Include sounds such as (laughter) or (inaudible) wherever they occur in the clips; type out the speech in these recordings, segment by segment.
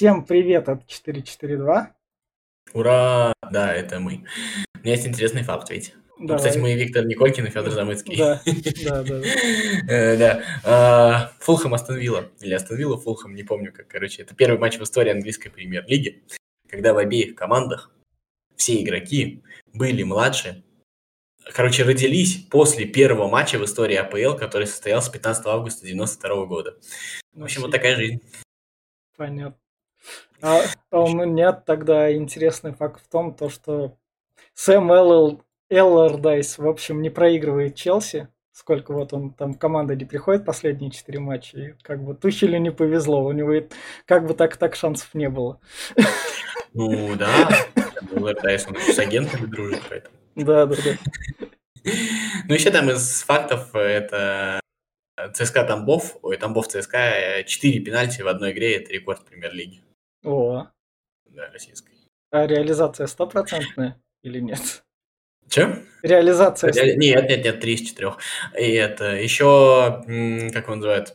Всем привет от 442. Ура! Да, это мы. У меня есть интересный факт, ведь. Ну, кстати, мы Виктор Николькин и Федор Замыцкий. Да, (laughs) да, да. Э, Да. А, Фулхэм Астон Вилла. Или Астон Вилла Фулхэм, не помню как. Короче, это первый матч в истории английской премьер-лиги, когда в обеих командах все игроки были младше. Короче, родились после первого матча в истории АПЛ, который состоялся 15 августа 92 года. В общем, вот такая жизнь. Понятно. А, а у меня тогда интересный факт в том, то, что Сэм Эллел, Эллардайс, в общем, не проигрывает Челси. Сколько вот он там команда не приходит последние четыре матча. И как бы Тухелю не повезло. У него и как бы так так шансов не было. Ну да, Эллардайс, он с агентами дружит, поэтому. Да, да, да. Ну, еще там из фактов это ЦСКА Тамбов, ой, Тамбов ЦСКА, 4 пенальти в одной игре, это рекорд премьер-лиги. О, Да, российской. а реализация стопроцентная или нет? Че? Реализация... Нет, нет, нет, 3 из 4. И это еще, как его называют,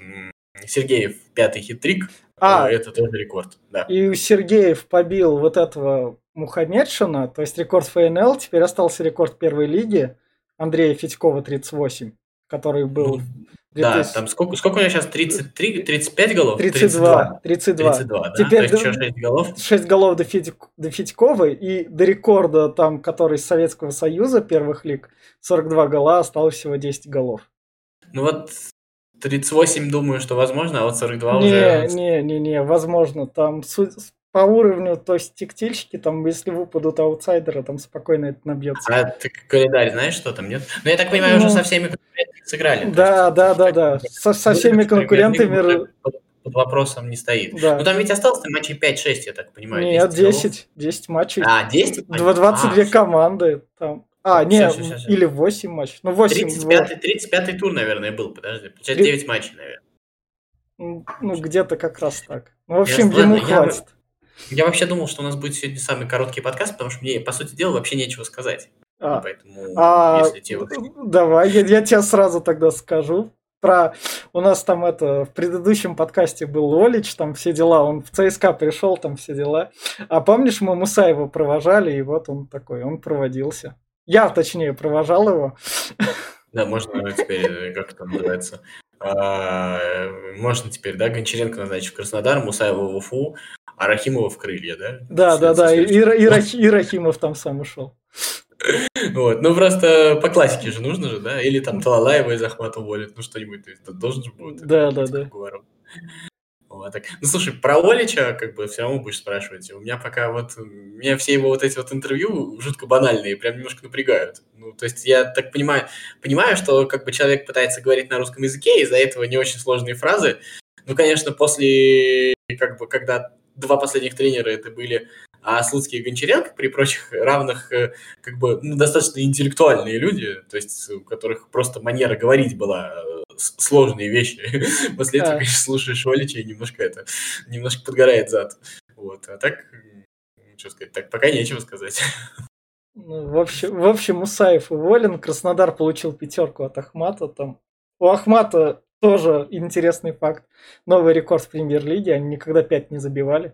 Сергеев пятый хитрик, А. это тоже рекорд, да. И у Сергеев побил вот этого Мухамедшина, то есть рекорд ФНЛ, теперь остался рекорд первой лиги Андрея Федькова 38, который был... Да, 2000 там сколько, сколько у него сейчас, 33, 35 голов? 32, 32. 32, да? Теперь То есть д- еще 6 голов? 6 голов до, Федь- до Федькова, и до рекорда, там, который из Советского Союза первых лиг, 42 гола, осталось всего 10 голов. Ну вот 38 думаю, что возможно, а вот 42 Не, уже... не, не, не, возможно, там по уровню, то есть текстильщики, там, если выпадут аутсайдеры, там спокойно это набьется. А ты календарь знаешь, что там, нет? Ну, я так понимаю, уже Ну, со всеми конкурентами сыграли. Да, есть, да, да, да. Со, со всеми конкурентами. уже Под, вопросом не стоит. Да. Ну, там ведь осталось там матчей 5-6, я так понимаю. Нет, голов. 10. 10 матчей. А, 10? Два- 22 А, команды. Там. А, Всё, не, всё, всё, всё. или 8 матчей. Ну, 8. 35, 35 тур, наверное, был, подожди. Получается, Три- 9 матчей, наверное. Ну, где-то как раз так. Ну, в общем, Ясно. ему Ладно, я- хватит. Я вообще думал, что у нас будет сегодня самый короткий подкаст, потому что мне, по сути дела, вообще нечего сказать. А, Поэтому, а, если тебе вот... Давай, я, я тебе сразу тогда скажу. Про у нас там это в предыдущем подкасте был Олич, там все дела, он в ЦСКА пришел, там все дела. А помнишь, мы Мусаева провожали, и вот он такой, он проводился. Я, точнее, провожал его. Да, можно теперь, э, как это называется, а, можно теперь, да, Гончаренко назначить в Краснодар, Мусаева в Уфу, а Рахимова в крылья, да? Да, да, да, (laughs) и, Рахимов там сам ушел. Вот, ну просто по классике же нужно же, да? Или там Талалаева из Ахмата уволят, ну что-нибудь, то есть должен же будет. Да, да, да. Вот так. Ну слушай, про Олича как бы все равно будешь спрашивать. У меня пока вот, меня все его вот эти вот интервью жутко банальные, прям немножко напрягают. Ну, то есть я так понимаю, понимаю, что как бы человек пытается говорить на русском языке, из-за этого не очень сложные фразы. Ну, конечно, после, как бы, когда два последних тренера это были а Слуцкий и Гончаренко, при прочих равных, э, как бы, ну, достаточно интеллектуальные люди, то есть у которых просто манера говорить была э, сложные вещи. (laughs) После этого, конечно, слушаешь Олича и немножко это, немножко подгорает зад. Вот, а так, что сказать, так пока нечего сказать. (laughs) Ну, в, общем, в общем, Мусаев уволен, Краснодар получил пятерку от Ахмата. Там. У Ахмата тоже интересный факт. Новый рекорд в премьер-лиге, они никогда 5 не забивали.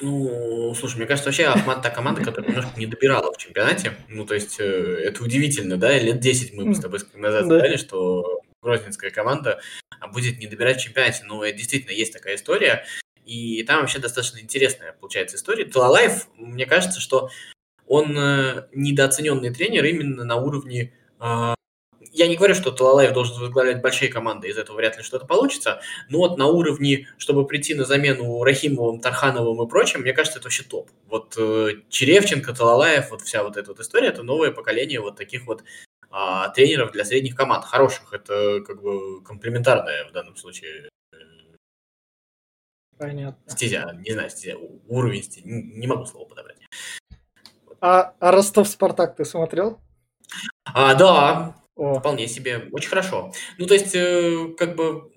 Ну, слушай, мне кажется, вообще Ахмат та команда, которая немножко не добирала в чемпионате. Ну, то есть, э, это удивительно, да? Лет 10 мы с тобой назад Да. сказали, что грозненская команда а, будет не добирать в чемпионате. Но это действительно есть такая история. И там вообще достаточно интересная, получается, история. Талалаев, мне кажется, что он э, недооцененный тренер именно на уровне... э, я не говорю, что Талалаев должен возглавлять большие команды, из этого вряд ли что-то получится, но вот на уровне, чтобы прийти на замену Рахимовым, Тархановым и прочим, мне кажется, это вообще топ. Вот э, Черевченко, Талалаев, вот вся вот эта вот история, это новое поколение вот таких вот а, тренеров для средних команд, хороших. Это как бы комплементарная в данном случае э, Понятно. стезя, не знаю, стезя, уровень стезя, не могу слово подобрать. А, а Ростов-Спартак ты смотрел? А, да, Вполне себе, очень хорошо. Ну, то есть, э, как бы,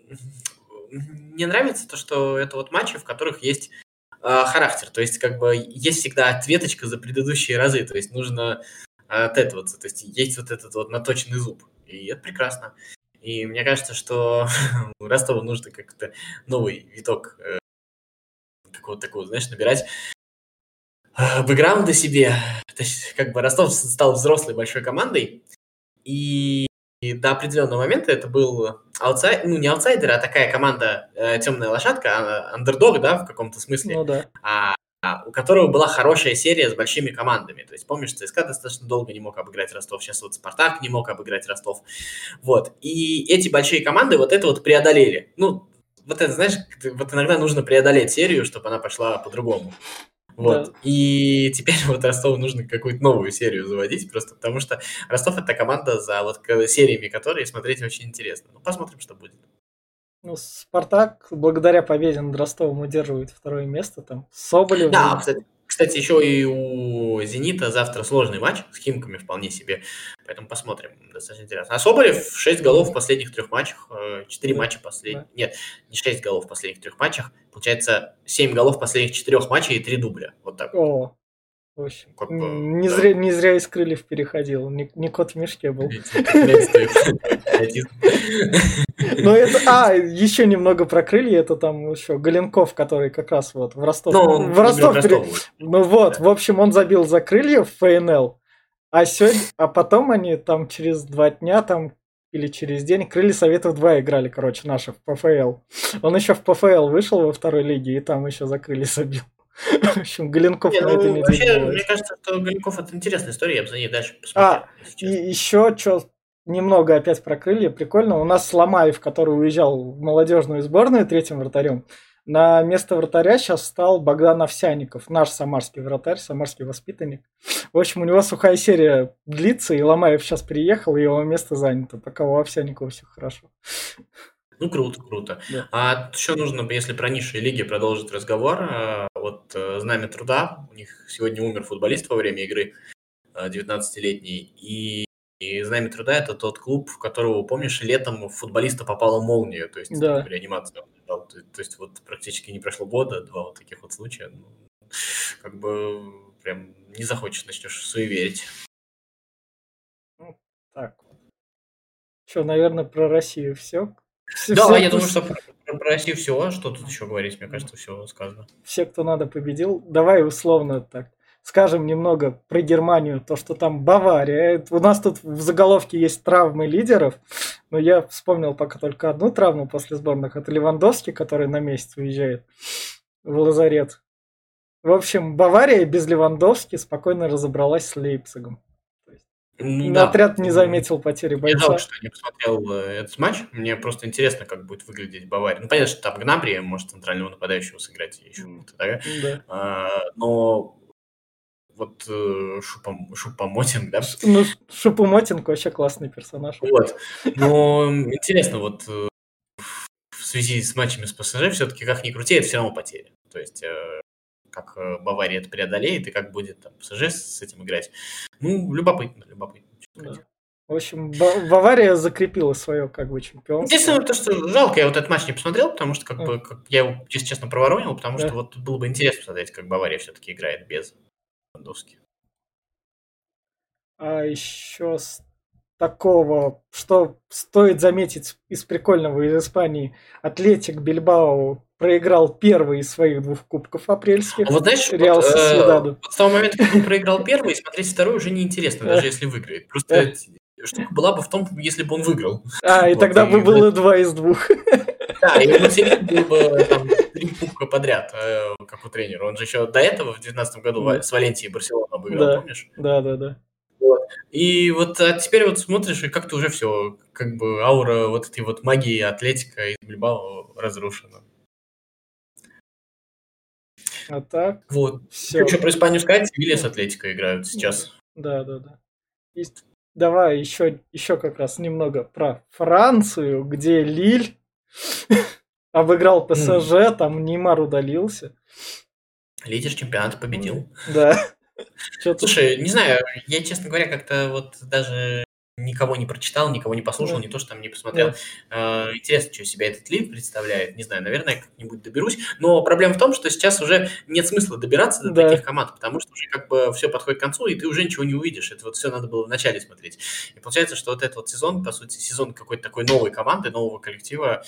мне нравится то, что это вот матчи, в которых есть а, характер, то есть, как бы, есть всегда ответочка за предыдущие разы, то есть, нужно отэтоваться, то есть, есть вот этот вот наточенный зуб, и это прекрасно. И мне кажется, что (laughs) Ростову нужно как-то новый виток, э, какого-то такого, знаешь, набирать э, бэкграунда себе. То есть, как бы Ростов стал взрослой большой командой, и, и до определенного момента это был аутсайдер, ну не аутсайдер, а такая команда э, темная лошадка, андердог, да, в каком-то смысле. Ну да. А, а, у которого была хорошая серия с большими командами. То есть, помнишь, ЦСКА достаточно долго не мог обыграть Ростов, сейчас вот Спартак не мог обыграть Ростов. Вот. И эти большие команды вот это вот преодолели. Ну, вот это, знаешь, вот иногда нужно преодолеть серию, чтобы она пошла по-другому. Вот. Да. И теперь (laughs) вот Ростову нужно какую-то новую серию заводить, просто потому что Ростов это команда, за вот сериями которой смотреть очень интересно. Ну, посмотрим, что будет. Ну, Спартак благодаря победе над Ростовом удерживает второе место там. Соболев. Да, кстати, кстати, еще и у «Зенита» завтра сложный матч с «Химками» вполне себе. Поэтому посмотрим. Достаточно интересно. А Соболев 6 голов в последних трех матчах. 4 да. матча последних. Нет, не 6 голов в последних трех матчах. Получается 7 голов в последних четырех матчах и 3 дубля. Вот так. О, в общем, как бы, не, да. зря, не зря из крыльев переходил, не, не кот в мешке был. (laughs) Ну это, а, еще немного про крылья, это там еще Галенков, который как раз вот в Ростов. Ну, в Ростов, ну вот, в общем, он забил за крылья в ФНЛ, а сегодня, а потом они там через два дня там или через день Крылья Советов 2 играли, короче, наши в ПФЛ. Он еще в ПФЛ вышел во второй лиге и там еще за крылья забил. В общем, Галенков на этой ну, неделе. Вообще, мне кажется, что Галенков это интересная история, я бы за ней дальше посмотрел. А, и еще что немного опять про крылья, прикольно. У нас Ломаев, который уезжал в молодежную сборную третьим вратарем, на место вратаря сейчас стал Богдан Овсяников, наш самарский вратарь, самарский воспитанник. В общем, у него сухая серия длится, и Ломаев сейчас приехал, и его место занято. Пока у Овсяникова все хорошо. Ну, круто, круто. Да. А еще нужно, если про низшие лиги продолжить разговор, а, вот э, Знамя Труда, у них сегодня умер футболист во время игры, 19-летний, э, и, и Знамя Труда – это тот клуб, в которого, помнишь, летом футболиста попала молния, то есть да. реанимация. То, то есть вот практически не прошло года, два вот таких вот случая. Ну, как бы прям не захочешь, начнешь суеверить. Ну, так. Что, наверное, про Россию все? Все, да, все, я думаю, что про, про Россию все. Что тут еще говорить? Мне кажется, все сказано. Все, кто надо, победил. Давай условно так скажем немного про Германию, то, что там Бавария. У нас тут в заголовке есть травмы лидеров, но я вспомнил пока только одну травму после сборных. Это Левандовский, который на месяц уезжает в лазарет. В общем, Бавария без Левандовски спокойно разобралась с Лейпцигом. Да. Отряд не заметил потери бойца. Я жалко, что не посмотрел э, этот матч. Мне просто интересно, как будет выглядеть Бавария. Ну, понятно, что там Гнабри может центрального нападающего сыграть еще. Да? Да. А, но вот э, Шупом, Шупомотинг, да? Ну, Шупомотинг вообще классный персонаж. Вот. Но интересно, вот э, в связи с матчами с ПСЖ, все-таки как ни крути, это все равно потери. То есть как э, Бавария это преодолеет и как будет там ПСЖ с этим играть. Ну, любопытно, любопытно. Да. В общем, Бавария закрепила свое как бы чемпионство. Единственное, то, что жалко, я вот этот матч не посмотрел, потому что как бы как, я его, если честно, проворонил, потому да. что вот было бы интересно посмотреть, как Бавария все-таки играет без Лewandowski. А еще с такого, что стоит заметить из прикольного из Испании, Атлетик Бильбао проиграл первый из своих двух кубков апрельских. А вот знаешь, Реал вот, э, вот с того момента, как он проиграл первый, смотреть второй уже неинтересно, даже если выиграет. Просто штука была бы в том, если бы он выиграл. А, и (laughs) тогда бы было два из двух. Да, и Муцелин был бы три кубка подряд, э, как у тренера. Он же еще до этого в 2019 году с Валенсией Барселона обыграл, да. помнишь? Да, да, да. Вот. И вот а теперь вот смотришь, и как-то уже все, как бы аура вот этой вот магии Атлетика из Бильбао разрушена. А так. Вот. Все. Что про Испанию сказать? Севилья с Атлетико играют сейчас. Да, да, да. И давай еще, еще как раз немного про Францию, где Лиль обыграл ПСЖ, там Неймар удалился. Лидер чемпионата победил. Да. Слушай, не знаю, я, честно говоря, как-то вот даже никого не прочитал, никого не послушал, не то, что там не посмотрел. Yeah. Интересно, что себя этот лид представляет. Не знаю, наверное, как-нибудь доберусь. Но проблема в том, что сейчас уже нет смысла добираться до да. таких команд, потому что уже как бы все подходит к концу, и ты уже ничего не увидишь. Это вот все надо было вначале смотреть. И получается, что вот этот вот сезон, по сути, сезон какой-то такой новой команды, нового коллектива,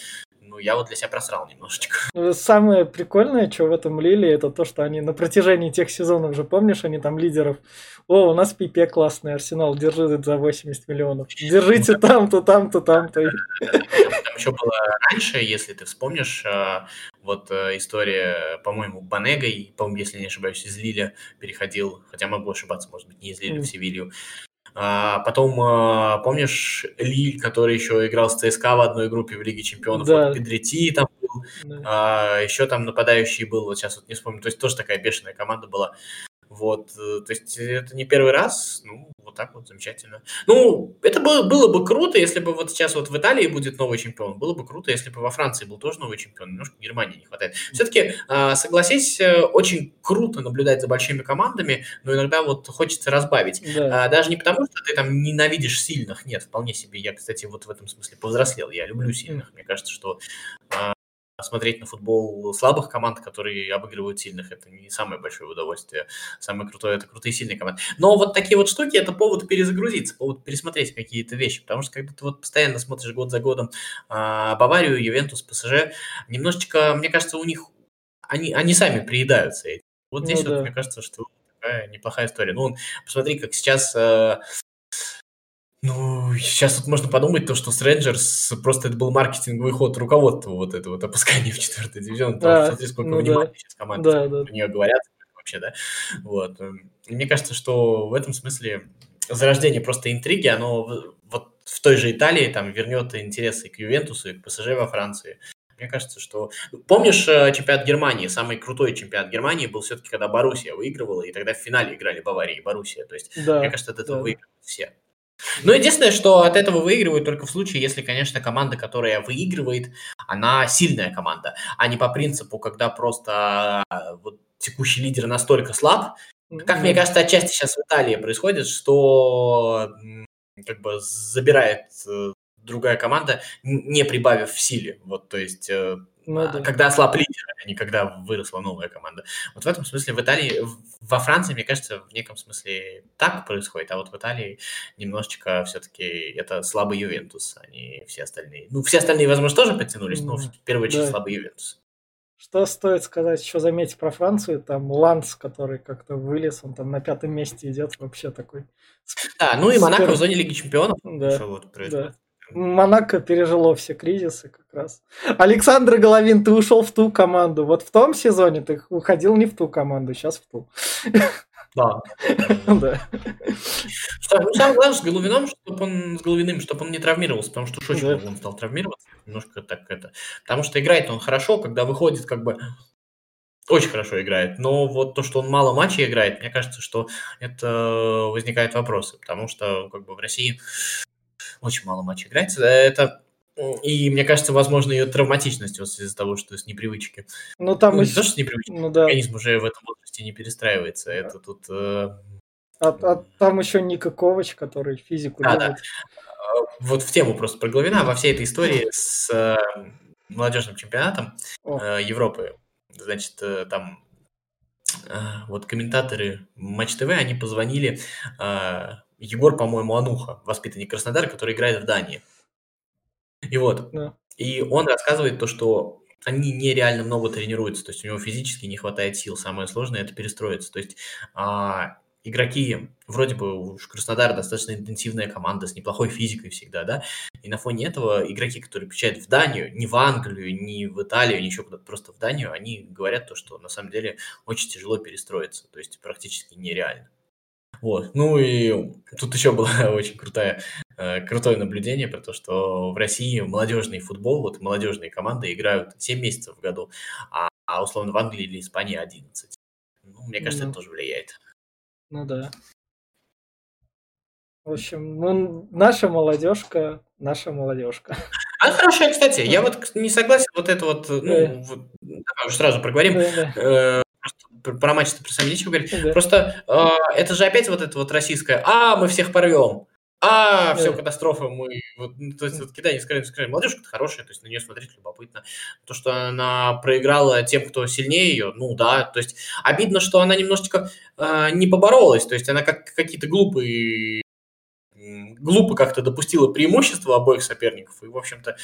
ну, я вот для себя просрал немножечко. (laughs) Ну, самое прикольное, что в этом Лиле, это то, что они на протяжении тех сезонов же, помнишь, они там лидеров, о, у нас Пипе классный, Арсенал держит за 80 миллионов. Держите там-то, там-то, там-то. Там еще было раньше, если ты вспомнишь, а, вот э, история, по-моему, Банега, по-моему, если не ошибаюсь, из Лиля переходил, хотя могу ошибаться, может быть, не из Лиля в Севилью. А потом, а, помнишь, Лиль, который еще играл с ЦСКА в одной группе в Лиге Чемпионов, да. вот Педрети там был, да. а, еще там нападающий был, вот сейчас вот не вспомню, то есть тоже такая бешеная команда была. Вот, э, то есть это не первый раз, ну, вот так вот замечательно. Ну, это было, было бы круто, если бы вот сейчас вот в Италии будет новый чемпион, было бы круто, если бы во Франции был тоже новый чемпион, немножко Германии не хватает. Все-таки, а, согласись, э, очень круто наблюдать за большими командами, но иногда вот хочется разбавить. Да. А, даже не потому, что ты там ненавидишь сильных, нет, вполне себе. Я, кстати, вот в этом смысле повзрослел, я люблю сильных. Мне кажется, что смотреть на футбол слабых команд, которые обыгрывают сильных, это не самое большое удовольствие. Самое крутое – это крутые сильные команды. Но вот такие вот штуки – это повод перезагрузиться, повод пересмотреть какие-то вещи, потому что когда ты вот постоянно смотришь год за годом а, Баварию, Ювентус, ПСЖ, немножечко, мне кажется, у них они, они сами приедаются. Вот здесь ну, вот, да. мне кажется, что такая неплохая история. Ну, посмотри, как сейчас э, ну, сейчас вот можно подумать, то, что с Рейнджерс просто это был маркетинговый ход руководства вот это вот опускание в четвертый дивизион. Да, смотри, сколько ну, внимания да. сейчас команды да, да. про нее говорят вообще, да. Вот. И мне кажется, что в этом смысле зарождение просто интриги, оно вот в той же Италии там вернет интересы к Ювентусу, и к ПСЖ во Франции. Мне кажется, что... Помнишь э, чемпионат Германии? Самый крутой чемпионат Германии был все-таки, когда Боруссия выигрывала, и тогда в финале играли Бавария и Боруссия. То есть, да, мне кажется, от этого да. выигрывают все. Ну, единственное, что от этого выигрывают только в случае, если, конечно, команда, которая выигрывает, она сильная команда, а не по принципу, когда просто а, вот, текущий лидер настолько слаб. Как мне кажется, отчасти сейчас в Италии происходит, что как бы забирает э, другая команда, не прибавив в силе. Вот, то есть э, ну, а, да. Когда ослаб лидер, а не когда выросла новая команда. Вот в этом смысле в Италии, во Франции, мне кажется, в неком смысле так происходит, а вот в Италии немножечко все-таки это слабый Ювентус, а не все остальные. Ну, все остальные, возможно, тоже подтянулись, но в первую очередь да. слабый Ювентус. Что стоит сказать, еще заметить про Францию, там Ланс, который как-то вылез, он там на пятом месте идет, вообще такой. Да, ну и Монако в зоне Лиги Чемпионов. Да, вот да. Монако пережило все кризисы как раз. Александр Головин, ты ушел в ту команду. Вот в том сезоне ты уходил не в ту команду, сейчас в ту. Да. (laughs) Да. Ну, самое главное с Головином, чтобы он с Головиным, чтобы он не травмировался, потому что уж очень да. он стал травмироваться. Немножко так это. Потому что играет он хорошо, когда выходит, как бы очень хорошо играет. Но вот то, что он мало матчей играет, мне кажется, что это возникает вопросы, потому что как бы в России очень мало матчей играется. Это и мне кажется, возможно, ее травматичность вот из-за того, что с непривычки. Ну, там ну, еще... не то, что с непривычки, ну, да. организм уже в этом возрасте не перестраивается. Да. Это тут... Э... А, а там еще Ника Ковач, который физику а, делает. Да. Вот в тему просто про Головина, во всей этой истории с э, молодежным чемпионатом э, Европы, значит, э, там э, вот комментаторы Матч ТВ, они позвонили э, Егор, по-моему, Ануха, воспитанник Краснодара, который играет в Дании. И вот, да. и он рассказывает то, что они нереально много тренируются, то есть у него физически не хватает сил, самое сложное это перестроиться. То есть а, игроки, вроде бы уж Краснодар достаточно интенсивная команда с неплохой физикой всегда, да, и на фоне этого игроки, которые приезжают в Данию, не в Англию, не в Италию, не еще куда-то, просто в Данию, они говорят то, что на самом деле очень тяжело перестроиться, то есть практически нереально. Вот. Ну и тут еще было (laughs) очень крутое, э, крутое наблюдение про то, что в России молодежный футбол, вот молодежные команды играют 7 месяцев в году, а, а условно в Англии или Испании 11. Ну, мне кажется, ну, это тоже влияет. Ну да. В общем, ну, наша молодежка, наша молодежка. А хорошая, кстати, я вот не согласен, вот это вот, ну, да. вот, давай уже сразу проговорим. Да, да. Про матч про сами нечего говорить. Да. Просто э, это же опять вот это вот российское, а, мы всех порвем. А, все, катастрофа, мы, вот, ну, то есть, вот Китай не скажем, скажем, молодежка хорошая, то есть на нее смотреть любопытно. То, что она проиграла тем, кто сильнее ее, ну да, то есть обидно, что она немножечко э, не поборолась, то есть она как какие-то глупые, глупо как-то допустила преимущество обоих соперников, и, в общем-то,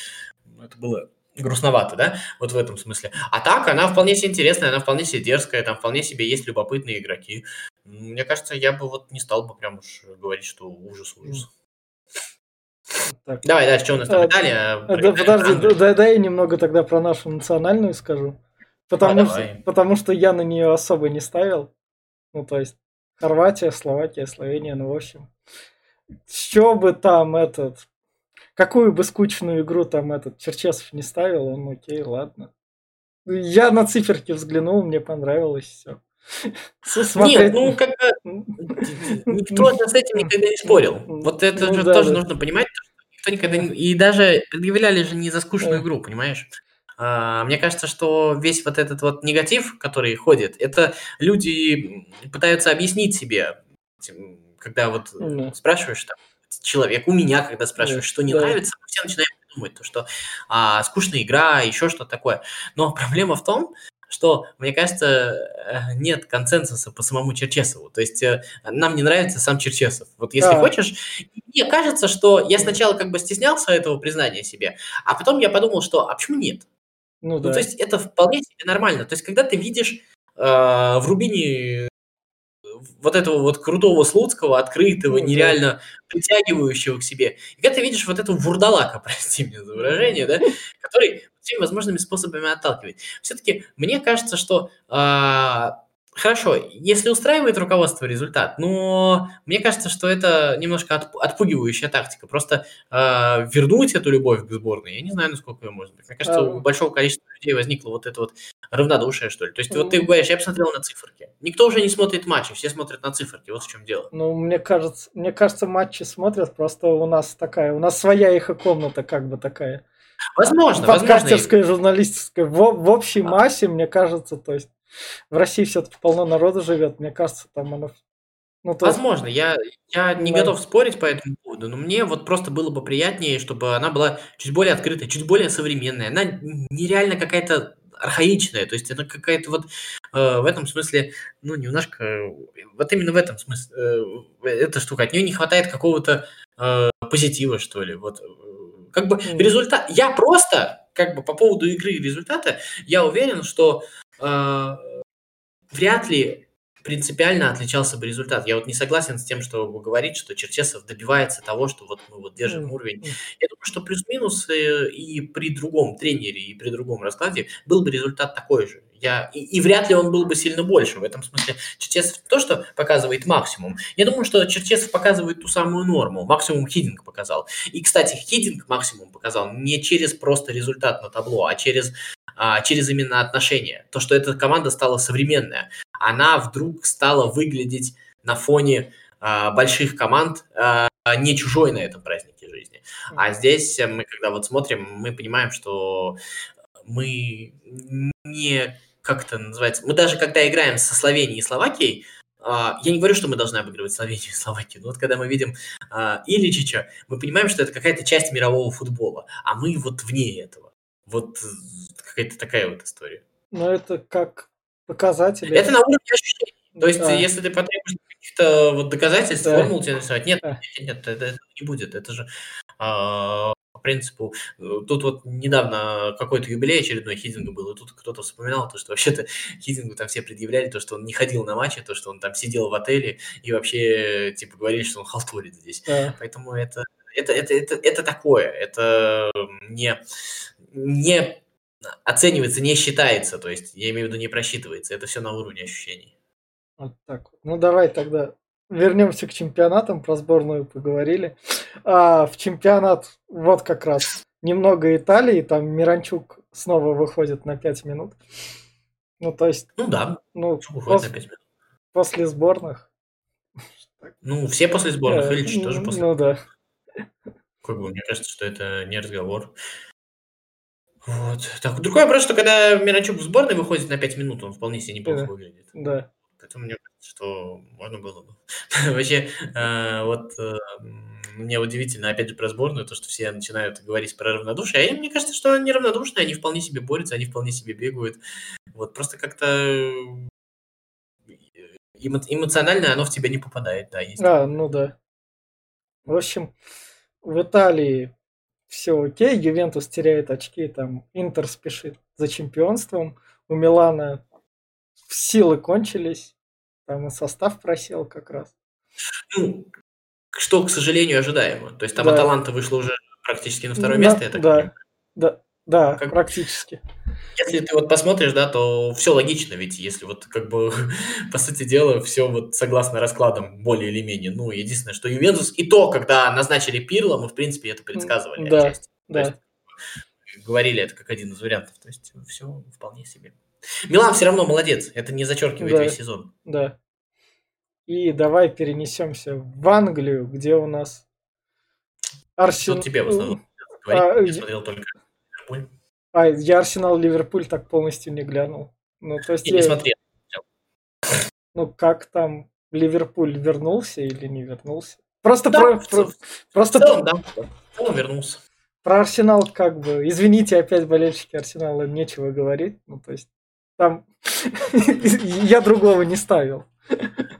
это было грустновато, да, вот в этом смысле. А так, она вполне себе интересная, она вполне себе дерзкая, там вполне себе есть любопытные игроки. Мне кажется, я бы вот не стал бы прям уж говорить, что ужас, ужас. Так. Давай дальше, что у нас там? А, да, подожди, да, да, я немного тогда про нашу национальную скажу. Потому, а, что, потому что я на нее особо не ставил. Ну, то есть, Хорватия, Словакия, Словения, ну, в общем. Что бы там этот... Какую бы скучную игру там этот Черчесов не ставил, он окей, ладно. Я на циферки взглянул, мне понравилось все. (laughs) Нет, ну как (laughs) никто с этим никогда не спорил. Вот это ну, же да, тоже да. нужно понимать, что никто никогда не... И даже предъявляли же не за скучную игру, понимаешь? А, мне кажется, что весь вот этот вот негатив, который ходит, это люди пытаются объяснить себе, когда вот mm. спрашиваешь там, человек, у меня, когда спрашиваешь, что не да. нравится, все начинают думать, то, что а, скучная игра, еще что-то такое. Но (laughs) проблема в том, что, мне кажется, э, нет консенсуса по самому Черчесову. То есть э, нам не нравится сам Черчесов. Вот если да. хочешь, мне кажется, что я сначала как бы стеснялся этого признания себе, а потом я подумал, что а почему нет? Ну, ну да. то есть это вполне себе нормально. То есть когда ты видишь э, в Рубине вот этого вот крутого Слуцкого, открытого, ну, нереально притягивающего к себе. И когда ты видишь вот этого вурдалака, (laughs) прости мне за выражение, да, который всеми возможными способами отталкивает. Все-таки мне кажется, что э, хорошо, если устраивает руководство результат, но мне кажется, что это немножко отп- отпугивающая тактика. Просто э, вернуть эту любовь к сборной, я не знаю, насколько ее можно быть. Мне кажется, у большого количества людей возникло вот это вот равнодушие, что ли. То есть вот ты говоришь, я посмотрел на циферки. Никто уже не смотрит матчи, все смотрят на циферки, вот в чем дело. Ну, мне кажется, мне кажется, матчи смотрят, просто у нас такая, у нас своя их комната как бы такая. Возможно, Подкастерская, возможно. журналистическая. В, в общей а. массе, мне кажется, то есть в России все-таки полно народу живет, мне кажется, там оно ну, то Возможно, я, я не да. готов спорить по этому поводу, но мне вот просто было бы приятнее, чтобы она была чуть более открытая, чуть более современная. Она нереально какая-то архаичная, то есть она какая-то вот э, в этом смысле, ну, немножко, вот именно в этом смысле, э, эта штука, от нее не хватает какого-то э, позитива, что ли, вот как бы результат... Я просто, как бы по поводу игры и результата, я уверен, что э, вряд ли принципиально отличался бы результат. Я вот не согласен с тем, что вы говорите, что Черчесов добивается того, что вот мы вот держим уровень. Я думаю, что плюс-минус э, и при другом тренере, и при другом раскладе был бы результат такой же. Я, и, и вряд ли он был бы сильно больше. В этом смысле Черчесов то, что показывает максимум. Я думаю, что Черчесов показывает ту самую норму. Максимум Хидинг показал. И, кстати, Хидинг максимум показал не через просто результат на табло, а через а, через именно отношения. То, что эта команда стала современная. Она вдруг стала выглядеть на фоне а, больших команд а, не чужой на этом празднике жизни. А здесь мы, когда вот смотрим, мы понимаем, что мы не как это называется, мы даже когда играем со Словенией и Словакией, я не говорю, что мы должны обыгрывать Словению и Словакию, но вот когда мы видим Иличича, мы понимаем, что это какая-то часть мирового футбола, а мы вот вне этого. Вот какая-то такая вот история. Но это как показатель. Это на уровне ощущений. То есть, да. если ты потребуешь каких-то вот доказательств, да. формул тебе нарисовать, нет, да. нет, нет, это, это не будет. Это же а, по принципу, тут вот недавно какой-то юбилей очередной Хидингу был, и тут кто-то вспоминал то, что вообще-то (laughs) Хидингу там все предъявляли, то, что он не ходил на матчи, то, что он там сидел в отеле, и вообще, типа, говорили, что он халтурит здесь. Да. Поэтому это, это, это, это, это такое, это не, не оценивается, не считается, то есть я имею в виду не просчитывается, это все на уровне ощущений. Вот так вот. Ну давай тогда вернемся к чемпионатам, про сборную поговорили. А, в чемпионат вот как раз немного Италии, там Миранчук снова выходит на 5 минут. Ну, то есть... Ну да, ну, пос... на 5 минут. После сборных. Ну, все после сборных, э, или тоже после. Ну да. Как бы, мне кажется, что это не разговор. Вот. Так, другой вопрос, что когда Миранчук в сборной выходит на 5 минут, он вполне себе неплохо да. выглядит. Да. Поэтому мне кажется, что можно было бы. (laughs) Вообще, э, вот э, мне удивительно, опять же, про сборную, то, что все начинают говорить про равнодушие. А мне кажется, что они равнодушные, они вполне себе борются, они вполне себе бегают. Вот просто как-то э, эмоционально оно в тебя не попадает, да, есть. А, ну да. В общем, в Италии все окей, Ювентус теряет очки, там Интер спешит за чемпионством, у Милана силы кончились, там и состав просел как раз. Ну, что, к сожалению, ожидаемо. То есть там да. Аталанта вышла уже практически на второе место, я так да, понимаю. Да, да, как, практически. Если ты вот посмотришь, да, то все логично, ведь если вот как бы, (laughs) по сути дела, все вот согласно раскладам более или менее. Ну, единственное, что Ювентус, и то, когда назначили Пирло, мы, в принципе, это предсказывали да, отчасти. Да. есть, говорили это как один из вариантов. То есть все вполне себе. Милан все равно молодец, это не зачеркивает да, весь сезон. Да. И давай перенесемся в Англию, где у нас Арсенал... тебе в основном а, я смотрел только Ливерпуль. А, я Арсенал Ливерпуль так полностью не глянул. Ну, то есть я, я... не смотрел. Ну, как там Ливерпуль вернулся или не вернулся? Просто да, про, про, просто целом, да. Он вернулся. Про Арсенал как бы, извините, опять болельщики Арсенала, нечего говорить. Ну, то есть там (laughs) я другого не ставил.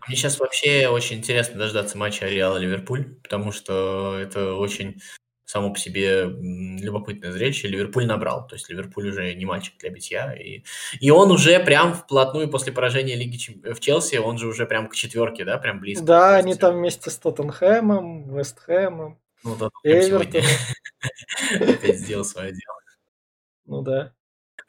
Мне сейчас вообще очень интересно дождаться матча Реала-Ливерпуль, потому что это очень само по себе любопытное зрелище. Ливерпуль набрал, то есть Ливерпуль уже не мальчик для битья. И, и он уже прям вплотную после поражения Лиги в Челси, он же уже прям к четверке, да, прям близко. Да, они там вместе с Тоттенхэмом, Вестхэмом, ну, Эвертоном. (laughs) Опять сделал свое дело. Ну да.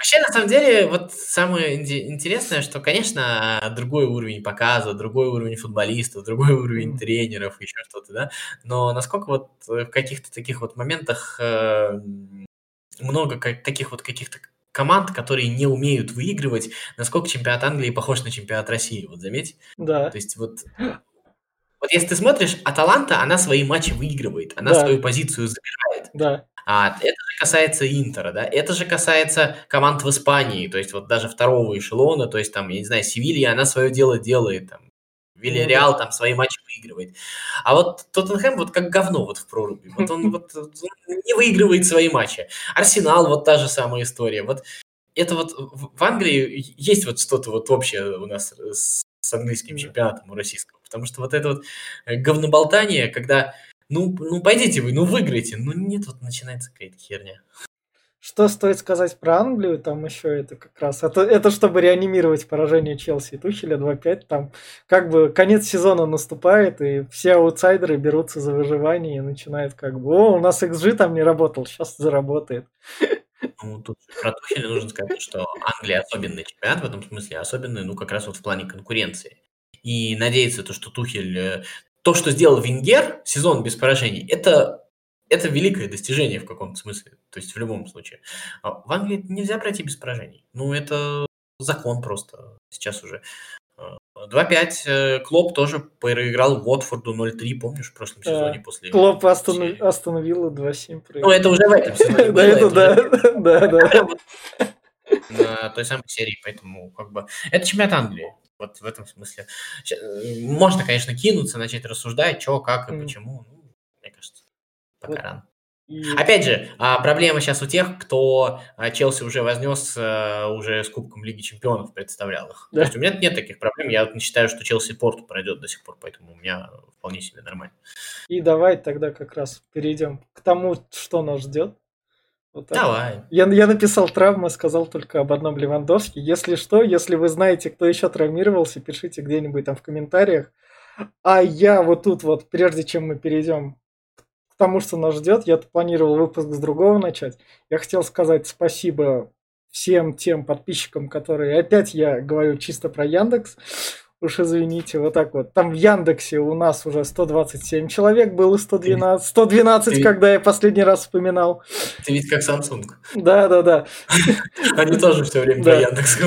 Вообще, на самом деле, вот самое интересное, что, конечно, другой уровень показа, другой уровень футболистов, другой уровень тренеров, еще что-то, да, но насколько вот в каких-то таких вот моментах э, много таких вот каких-то команд, которые не умеют выигрывать, насколько чемпионат Англии похож на чемпионат России, вот заметь. Да. То есть вот вот если ты смотришь, Аталанта, она свои матчи выигрывает, она да. свою позицию забирает. Да. А это же касается Интера, да, это же касается команд в Испании, то есть вот даже второго эшелона, то есть там, я не знаю, Севилья, она свое дело делает, там, Вильяреал там свои матчи выигрывает. А вот Тоттенхэм вот как говно вот в проруби. Вот он вот (laughs) он не выигрывает свои матчи. Арсенал вот та же самая история. Вот это вот в Англии есть вот что-то вот общее у нас с, с английским чемпионатом у российского. Потому что вот это вот э, говноболтание, когда ну, ну пойдите вы, ну выиграйте. Ну нет, вот начинается какая-то херня. Что стоит сказать про Англию, там еще это как раз, это, это чтобы реанимировать поражение Челси и Тухеля 2-5, там как бы конец сезона наступает, и все аутсайдеры берутся за выживание и начинают как бы, о, у нас XG там не работал, сейчас заработает. Ну, тут про Тухеля нужно сказать, что Англия особенный чемпионат в этом смысле, особенный, ну, как раз вот в плане конкуренции. И надеяться, то, что Тухель э, то, что сделал Венгер, сезон без поражений, это, это великое достижение в каком-то смысле, то есть в любом случае. А в Англии нельзя пройти без поражений. Ну, это закон просто сейчас уже. 2-5. Э, Клоп тоже проиграл Уотфорду 0-3, помнишь, в прошлом сезоне после... Клоп останов... остановил 2-7 Ну, это уже в этом сезоне (laughs) Да, это да, (laughs) да, да. (laughs) На той самой серии, поэтому как бы... Это чемпионат Англии. Вот в этом смысле. Э, можно, конечно, кинуться, начать рассуждать, что, как и почему. Ну, мне кажется, пока вот. рано. И... Опять же, а, проблема сейчас у тех, кто а, Челси уже вознес, э, уже с Кубком Лиги Чемпионов представлял их. Да. То есть у меня нет таких проблем. Я не считаю, что Челси Порту пройдет до сих пор, поэтому у меня вполне себе нормально. И давай тогда как раз перейдем к тому, что нас ждет. Вот Давай. Я, я написал травмы, сказал только об одном Левандовске. Если что, если вы знаете, кто еще травмировался, пишите где-нибудь там в комментариях. А я вот тут вот, прежде чем мы перейдем к тому, что нас ждет, я планировал выпуск с другого начать. Я хотел сказать спасибо всем тем подписчикам, которые, опять я говорю чисто про Яндекс, Уж извините, вот так вот. Там в Яндексе у нас уже 127 человек было, 112, 112, ты, когда я последний раз вспоминал. Ты ведь как Samsung. Да, да, да. Они тоже все время про Яндекс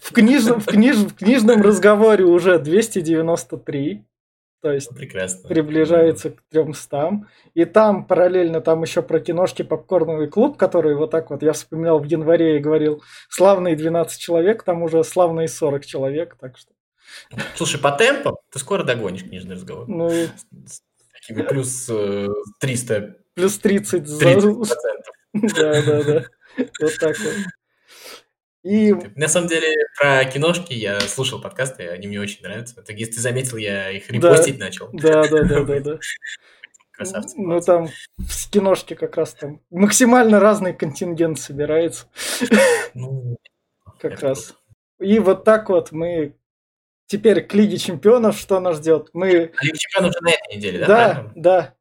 В книжном, в, книж, в книжном разговоре уже 293. То есть Прекрасно. приближается к 300. И там параллельно там еще про киношки попкорновый клуб, который вот так вот я вспоминал в январе и говорил славные 12 человек, там уже славные 40 человек, так что Слушай, по темпам ты скоро догонишь книжный разговор. Ну, с такими плюс 300. Э, плюс 30 за... (laughs) Да, да, да. Вот так вот. И... На самом деле, про киношки я слушал подкасты, они мне очень нравятся. Так, если ты заметил, я их репостить да, начал. Да, да, да, да, да. (laughs) красавцы. Ну, там в киношке как раз там максимально разный контингент собирается. Ну, Как это раз. И вот так вот мы теперь к Лиге Чемпионов что нас ждет? Мы, А Лига Чемпионов уже на этой неделе, да? да, правильно? да,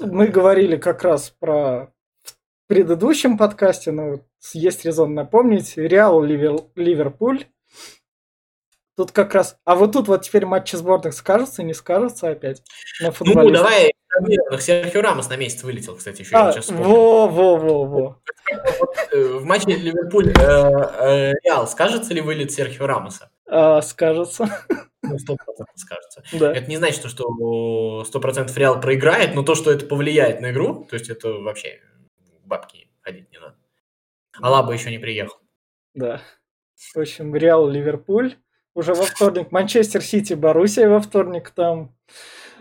мы говорили как раз про в предыдущем подкасте, но есть резон напомнить, Реал Ливер- Ливерпуль. Тут как раз... А вот тут вот теперь матчи сборных скажутся, не скажутся опять на Ну, футболистов? давай. Серхио Рамос на месяц вылетел, кстати, еще А, во-во-во-во. Э, В матче Ливерпуль э, э, скажется ли вылет Серхио Рамоса? А, скажется, (laughs) Ну, 100% скажется. да. Это не значит, что- что 100% Реал проиграет, но то, что это повлияет на игру, то есть это вообще бабки ходить не надо. Алаба еще не приехал. Да. В общем, Реал, Ливерпуль уже во вторник. Манчестер Сити, Боруссия во вторник там.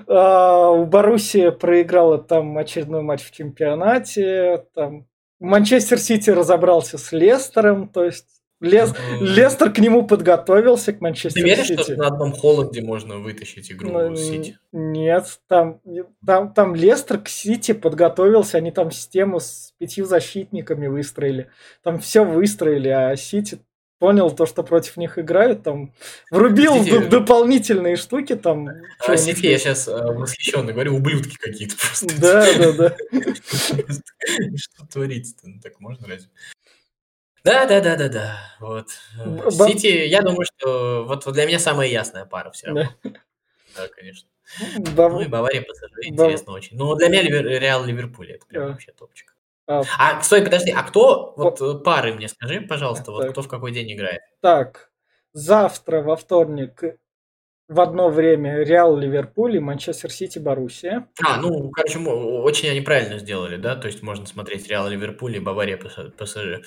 А, у Боруссии проиграла там очередной матч в чемпионате. Там Манчестер Сити разобрался с Лестером, то есть Лес-. Лестер к нему подготовился, к Ты Манчестер веришь, Сити. что на одном Холланде можно вытащить игру Ну, Сити? Нет, там, там, там Лестер к Сити подготовился, они там систему с пятью защитниками выстроили. Там все выстроили, а Сити понял то, что против них играют, там врубил Сити- дополнительные штуки, там. А Сити, я сейчас восхищенно говорю, ублюдки какие-то просто. Да, да, да. (laughs) Что творится-то? Ну, так можно разве? Да, да, да, да, да. Вот. Б- Сити, я думаю, что вот, вот для меня самая ясная пара все равно. Да, конечно. Бав- Ну и Бавария ПСЖ, Бав- интересно очень. Ну, для меня Ливер- Реал Ливерпуль, это прям Да. вообще топчик. А, А, стой, подожди, а кто, вот э, пары мне скажи, пожалуйста, вот Так. кто в какой день играет? Так, завтра во вторник в одно время Реал, Ливерпуль и Манчестер Сити, Боруссия. А, ну, короче, очень они правильно сделали, да? То есть можно смотреть Реал Ливерпуль и Бавария ПС- ПСЖ.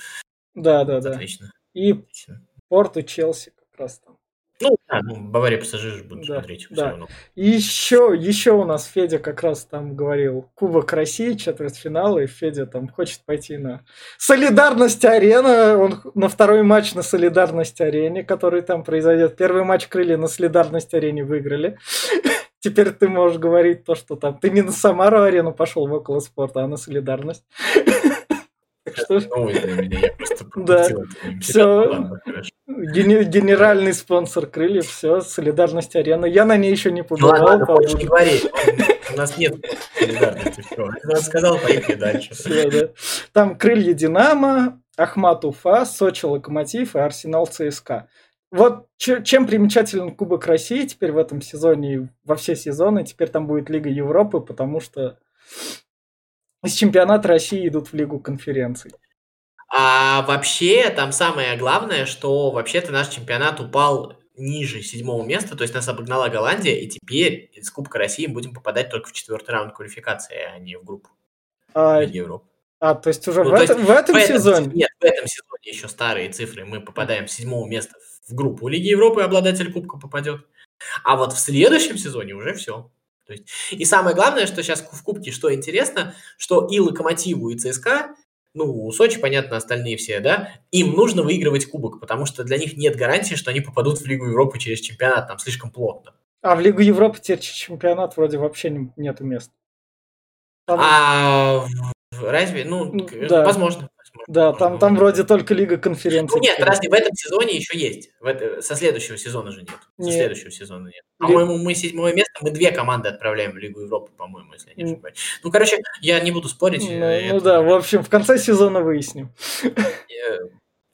Да, да, да. Отлично. И отлично. Порту, Челси как раз там. Ну, да, ну, Бавария ПСЖ же будут Да, смотреть все да. равно. И еще, еще у нас Федя как раз там говорил Кубок России, четвертьфинал, и Федя там хочет пойти на Солидарность Арена. Он на второй матч на Солидарность Арене, который там произойдет. Первый матч крылья на Солидарность Арене выиграли. (laughs) Теперь ты можешь говорить то, что там ты не на Самару арену пошел в около спорта, а на Солидарность. (laughs) Что Это новость для меня, я просто (laughs) Да. Ладно, гене- генеральный спонсор крыльев, все, Солидарность Арена. Я на ней еще не Ну побывал. ладно, больше не побуду. говори. У нас нет солидарности. всё. Я сказал, поехали дальше. Там крылья Динамо, Ахмат Уфа, Сочи Локомотив и Арсенал ЦСКА. Вот че- чем примечателен Кубок России теперь в этом сезоне и во все сезоны. Теперь там будет Лига Европы, потому что из чемпионата России идут в Лигу конференций. А вообще, там самое главное, что вообще-то наш чемпионат упал ниже седьмого места, то есть нас обогнала Голландия, и теперь из Кубка России мы будем попадать только в четвертый раунд квалификации, а не в группу А, Лиги Европы. а, то есть уже Ну, в, то этом, есть в этом сезоне? се- Нет, в этом сезоне еще старые цифры. Мы попадаем с седьмого места в группу Лиги Европы, обладатель Кубка попадет. А вот в следующем сезоне уже все. То есть, и самое главное, что сейчас в Кубке, что интересно, что и Локомотиву, и ЦСКА, ну, Сочи, понятно, остальные все, да, им нужно выигрывать Кубок, потому что для них нет гарантии, что они попадут в Лигу Европы через чемпионат, там слишком плотно. А в Лигу Европы теперь чемпионат вроде вообще не- нету мест. Там- А разве, ну, да. возможно. Да, там, там вроде только Лига конференций. Ну нет, разве в этом сезоне еще есть? В это- со следующего сезона же нет. Со Нет. следующего сезона нет. По-моему, мы седьмое место, мы две команды отправляем в Лигу Европы, по-моему, если я не ошибаюсь. Ну, короче, я не буду спорить. Ну, ну да, в общем, в конце сезона выясним. Я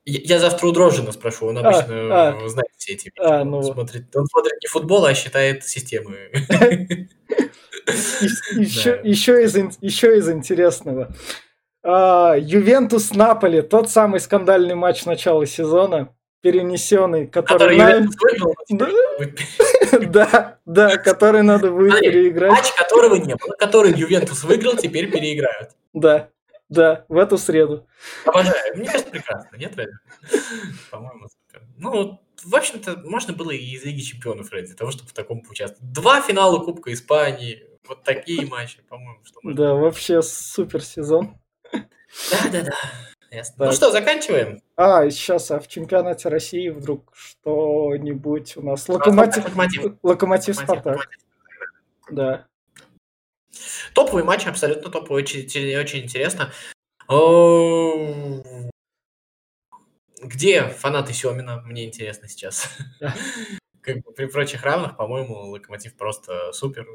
я завтра у Дрожжина спрошу, он А, обычно а. э, знает все эти вещи. А, он, ну вот. смотрит, он смотрит не футбол, а считает системы. (laughs) (laughs) Еще из интересного. А, Ювентус Наполи, тот самый скандальный матч начала сезона, перенесенный, который, (laughs) да, да, который надо будет переиграть. матч, которого не было, который Ювентус выиграл, теперь переиграют. Да, да, в эту среду. Обожаю. Мне кажется, прекрасно, нет, разве? По-моему. Ну, в общем-то, можно было и из Лиги Чемпионов ради того, чтобы в таком поучаствовать. Два финала Кубка Испании, вот такие (laughs) матчи, по-моему, что можно. Да, вообще супер сезон. Да-да-да. Ясно. Так. Ну что, заканчиваем? А, сейчас, а в чемпионате России вдруг что-нибудь у нас? Локомотив, Локомотив. Локомотив Локомотив, Спартак. Локомотив. Да. топовый матч, абсолютно топовый, очень, очень интересно. Где фанаты Семина? Мне интересно сейчас. (laughs) Как бы при прочих равных, по-моему, Локомотив просто супер.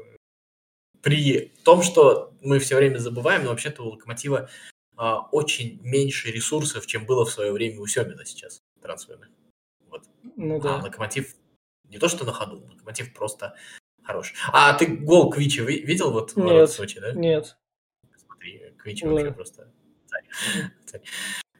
При том, что мы все время забываем, но вообще-то у Локомотива а, очень меньше ресурсов, чем было в свое время у Семина сейчас трансферных. Вот. Ну да. А Локомотив не то, что на ходу, Локомотив просто хорош. А ты гол Квичи видел вот нет, в Сочи, да? Нет. Смотри, Квичи вообще просто царь. царь.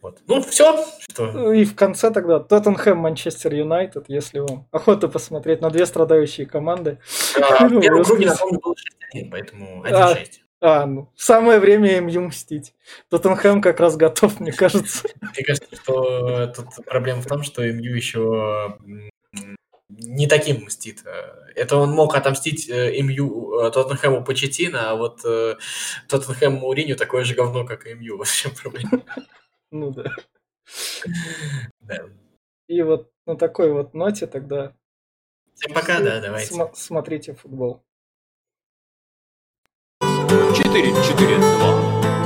Вот. Ну, все. Что... И в конце тогда Тоттенхэм, Манчестер Юнайтед, если вам охота посмотреть на две страдающие команды. А, (laughs) в первом круге, напомню, было 6-1, поэтому 1-6. А, ну, самое время МЮ мстить. Тоттенхэм как раз готов, мне кажется. Мне кажется, что тут проблема в том, что МЮ еще не таким мстит. Это он мог отомстить э, МЮ э, Тоттенхэму Почетина, а вот э, Тоттенхэм Мауриню такое же говно, как и МЮ. (laughs) В чем проблема? Ну да. Да. И вот на такой вот ноте тогда... Всем пока, да, давайте. См- смотрите футбол. 4 4 4 2 2